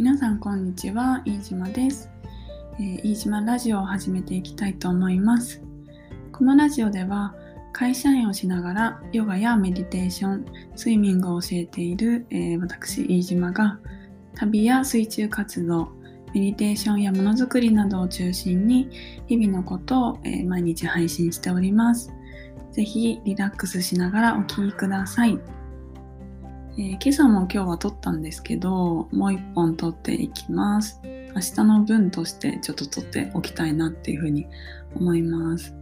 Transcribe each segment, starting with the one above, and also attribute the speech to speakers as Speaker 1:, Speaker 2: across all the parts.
Speaker 1: 皆さんこんにちは飯島です、えー、飯島ラジオを始めていきたいと思います。このラジオでは会社員をしながらヨガやメディテーションスイミングを教えている、えー、私飯島が旅や水中活動メディテーションやものづくりなどを中心に日々のことを、えー、毎日配信しております。ぜひリラックスしながらお聴きください。えー、今朝も今日は撮ったんですけど、もう一本撮っていきます。明日の分としてちょっと撮っておきたいなっていうふうに思います。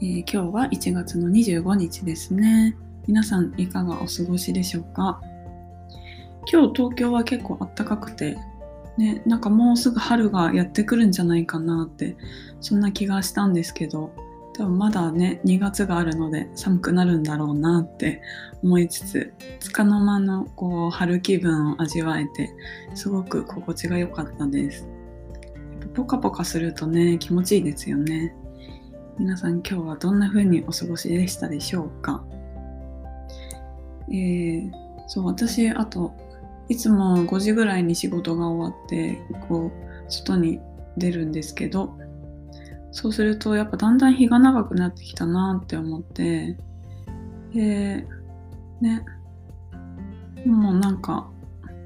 Speaker 1: えー、今日は1月の25日ですね。皆さんいかがお過ごしでしょうか？今日東京は結構暖かくて、ね、なんかもうすぐ春がやってくるんじゃないかなって、そんな気がしたんですけど、でもまだね2月があるので寒くなるんだろうなって思いつつつかの間のこう春気分を味わえてすごく心地が良かったです。ポカポカするとね気持ちいいですよね。皆さん今日はどんな風にお過ごしでしたでしょうか？えー、そう私あといつも5時ぐらいに仕事が終わってこう外に出るんですけどそうするとやっぱだんだん日が長くなってきたなって思って。でね。もうなんか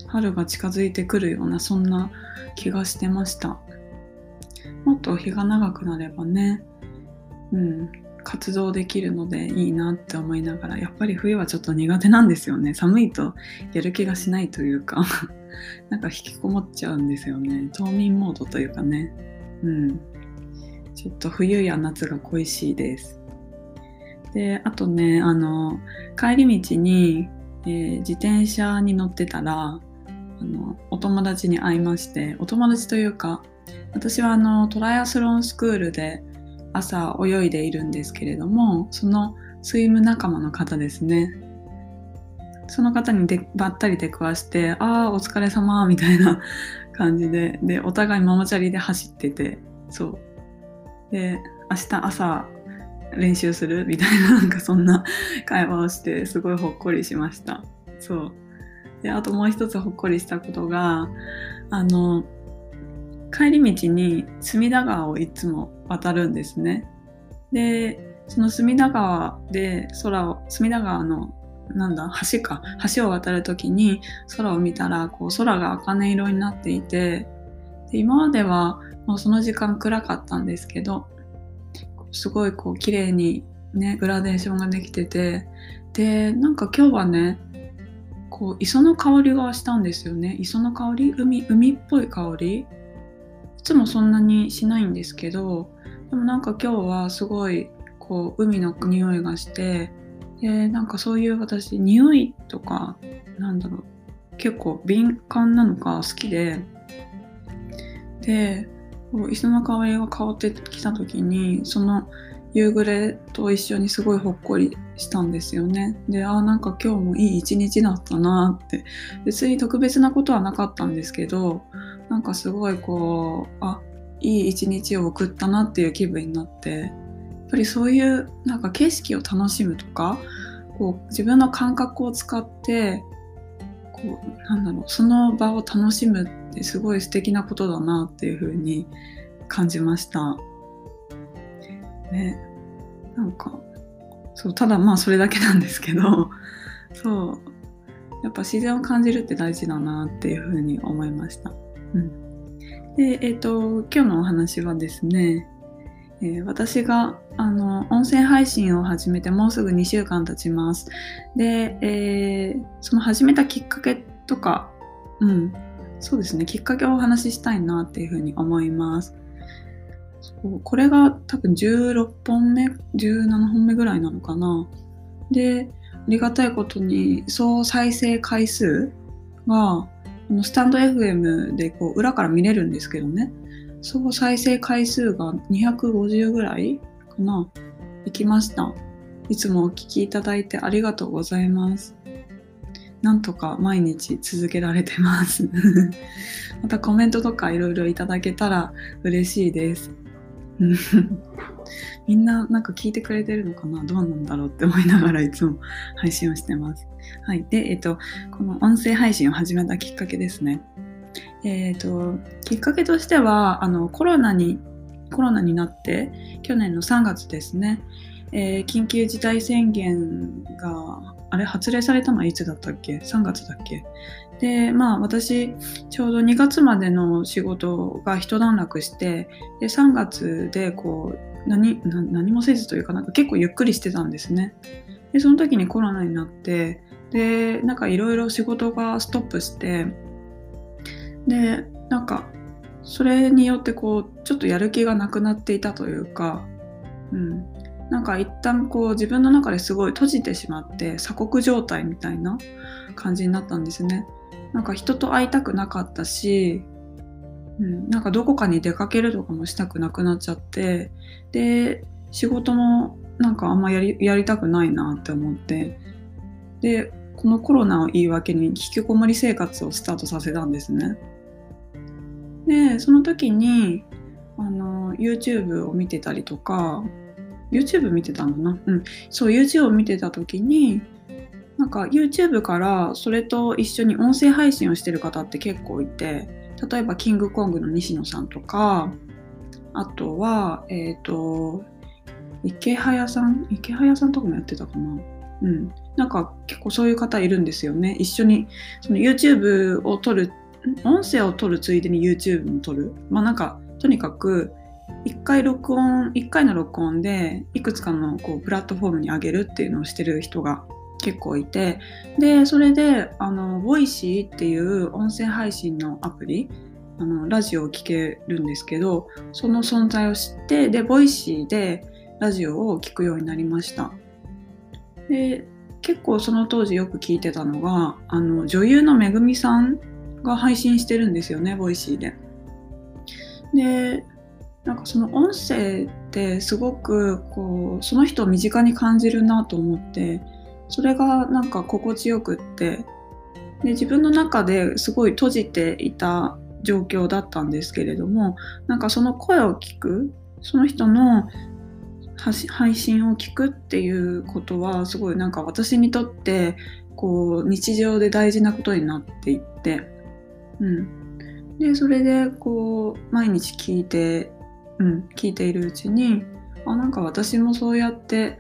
Speaker 1: 春が近づいてくるようなそんな気がしてました。もっと日が長くなればねうん活動できるのでいいなって思いながらやっぱり冬はちょっと苦手なんですよね。寒いとやる気がしないというか。なんか引きこもっちゃうんですよね。冬眠モードというかね。うん。ちょっと冬や夏が恋しいです。で、あとね、あの、帰り道に、えー、自転車に乗ってたら、あの、お友達に会いまして、お友達というか、私はあの、トライアスロンスクールで朝泳いでいるんですけれども、そのスイム仲間の方ですね。その方にでばったり出くわして、ああ、お疲れ様みたいな感じで、で、お互いママチャリで走ってて、そう。で明日朝練習するみたいななんかそんな会話をしてすごいほっこりしました。そう。であともう一つほっこりしたことがあの帰り道に隅田川をいつも渡るんですね。でその隅田川で空を隅田川のなんだ橋か橋を渡る時に空を見たらこう空が茜色になっていてで今まではもうその時間暗かったんですけどすごいこう綺麗にねグラデーションができててでなんか今日はねこう磯の香りがしたんですよね。磯の香り？海海っぽい香り？いつもそんなにしないんですけどでもなんか今日はすごいこう海の匂いがしてでなんかそういう私匂いとかなんだろう結構敏感なのか好きでで磯の香りが香ってきた時にその夕暮れと一緒にすごいほっこりしたんですよね。で、ああ、なんか今日もいい一日だったなって。別に特別なことはなかったんですけど、なんかすごいこう、あ、いい一日を送ったなっていう気分になって、やっぱりそういうなんか景色を楽しむとか、こう自分の感覚を使って、こう、なんだろう、その場を楽しむってすごい素敵なことだなっていうふうに感じました。ね、なんか、そう、ただまあそれだけなんですけど、そう、やっぱ自然を感じるって大事だなっていうふうに思いました。うん。で、えっ、ー、と、今日のお話はですね、えー、私があの音声配信を始めてもうすぐ2週間経ちます。で、えー、その始めたきっかけとか、うん、そうですね、きっかけをお話ししたいなっていうふうに思います。そうこれが多分16本目、17本目ぐらいなのかな。で、ありがたいことに総再生回数がスタンド FM でこう裏から見れるんですけどね、総再生回数が250ぐらいかな、行きました。いつもお聞きいただいてありがとうございます。なんとか毎日続けられてます またコメントとかいろいろいただけたら嬉しいです。みんななんか聞いてくれてるのかな？どうなんだろうって思いながらいつも配信をしてます。はい。で、えっと、この音声配信を始めたきっかけですね。えーと、きっかけとしてはあのコロナにコロナになって去年の3月ですね、えー、緊急事態宣言があれ発令されたのはいつだったっけ？3月だっけ？でまあ私ちょうど2月までの仕事が一段落してで3月でこう何何もせずというかなんか結構ゆっくりしてたんですね。でその時にコロナになってでなんかいろいろ仕事がストップしてでなんかそれによってこうちょっとやる気がなくなっていたというか、うん、なんか一旦こう自分の中ですごい閉じてしまって鎖国状態みたいな感じになったんですね。なんか人と会いたくなかったし、うん、なんかどこかに出かけるとかもしたくなくなっちゃってで仕事もなんかあんまやりやりたくないなって思ってでこのコロナを言い訳に引きこもり生活をスタートさせたんですね。でその時にあの YouTube を見てたりとか YouTube 見てたんだな？うん。そう YouTube を見てた時になんか YouTube からそれと一緒に音声配信をしてる方って結構いて例えばキングコングの西野さんとかあとはえっ、ー、と池早さん？池早さんとかもやってたかな？うん。なんか結構そういう方いるんですよね。一緒にその YouTube を撮る音声を撮るついでに YouTube も撮る。まあなんかとにかく1回録音1回の録音でいくつかのこうプラットフォームに上げるっていうのをしてる人が結構いてでそれであの voicy っていう音声配信のアプリあのラジオを聴けるんですけどその存在を知ってで voicy でラジオを聴くようになりました。で結構その当時よく聞いてたのがあの女優のめぐみさんが配信してるんですよね voicy で。でなんかその音声ってすごくこうその人を身近に感じるなと思ってそれがなんか心地よくってで自分の中ですごい閉じていた状況だったんですけれどもなんかその声を聞くその人の配信を聞くっていうことはすごいなんか私にとってこう日常で大事なことになっていって、うん、でそれでこう毎日聞いて、うん、聞いているうちにあなんか私もそうやって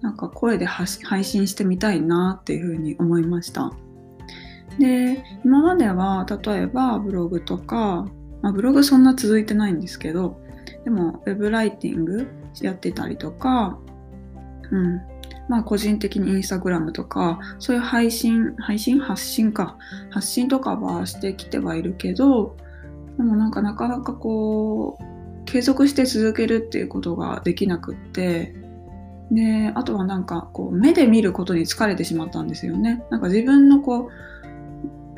Speaker 1: なんか声で配信してみたいなっていうふうに思いました。で今までは例えばブログとか、まあ、ブログそんな続いてないんですけどでもウェブライティングやってたりとか、うん、まあ個人的にインスタグラムとかそういう配信配信発信か発信とかはしてきてはいるけどでもなんかなかなかこう継続して続けるっていうことができなくってであとはなんかこう目で見ることに疲れてしまったんですよね。なんか自分のこ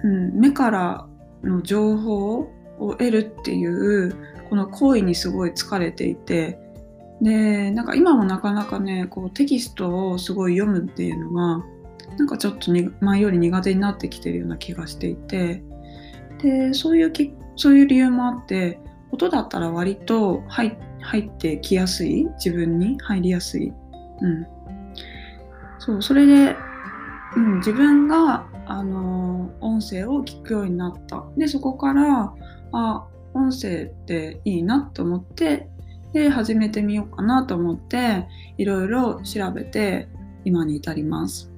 Speaker 1: う、うん、目からの情報を得るっていうこの行為にすごい疲れていてでなんか今もなかなかねこうテキストをすごい読むっていうのがなんかちょっと前より苦手になってきてるような気がしていてでそういうきそういう理由もあって音だったら割と入ってきやすい？自分に？入りやすい？うん。そう、それで、うん、自分が、あのー、音声を聞くようになった。で、そこから、あ、音声っていいなと思って、で、始めてみようかなと思って、いろいろ調べて、今に至ります。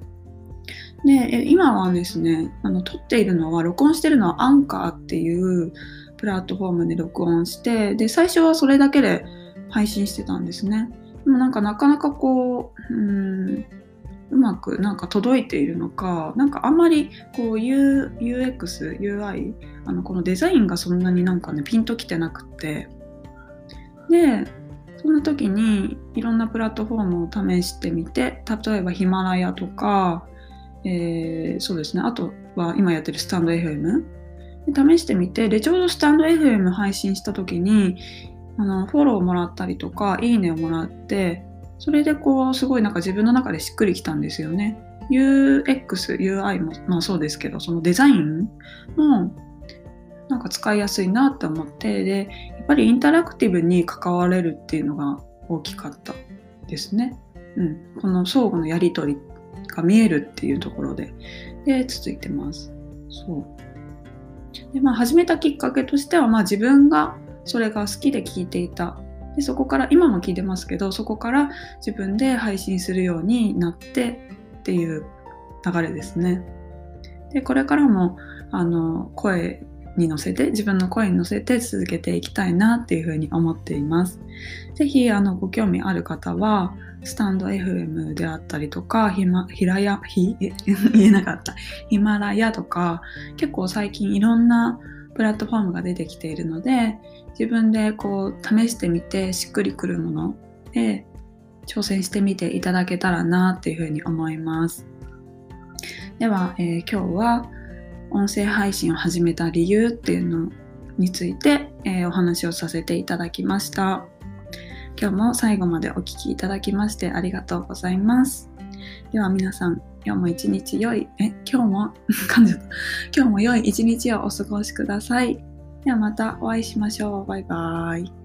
Speaker 1: で、今はですね、あの、撮っているのは、録音してるのはアンカーっていうプラットフォームで録音して、で、最初はそれだけで配信してたんですね。でもなんかなかなかこう、うん、うまくなんか届いているのか、なんかあんまりこう U UX、UI、あのこのデザインがそんなになんかね、ピンときてなくって、で、そんな時にいろんなプラットフォームを試してみて、例えばヒマラヤとか、えー、そうですね、あとは今やってるスタンド FM で試してみて、で、ちょうどスタンド FM 配信した時に、あのフォローもらったりとかいいねをもらってそれでこうすごいなんか自分の中でしっくりきたんですよね UX、UI も、まあ、そうですけどそのデザインもなんか使いやすいなって思ってでやっぱりインタラクティブに関われるっていうのが大きかったですね。うん、この相互のやり取りが見えるっていうところでで続いてます。そうで、まあ、始めたきっかけとしては、まあ、自分がそれが好きで聞いていたでそこから今も聞いてますけどそこから自分で配信するようになってっていう流れですね。でこれからもあの声に乗せて自分の声に乗せて続けていきたいなっていうふうに思っています。ぜひあのご興味ある方はスタンド FM であったりとかヒマヒラヤヒ 言えなかったヒマラヤとか結構最近いろんなプラットフォームが出てきているので自分でこう試してみてしっくりくるもので挑戦してみていただけたらなっていうふうに思います。では、えー、今日は音声配信を始めた理由っていうのについて、えー、お話をさせていただきました。今日も最後までお聴きいただきましてありがとうございます。では皆さん、今日も一日良い、え、今日も、噛んじた。今日も良い一日をお過ごしください。ではまたお会いしましょう。バイバーイ。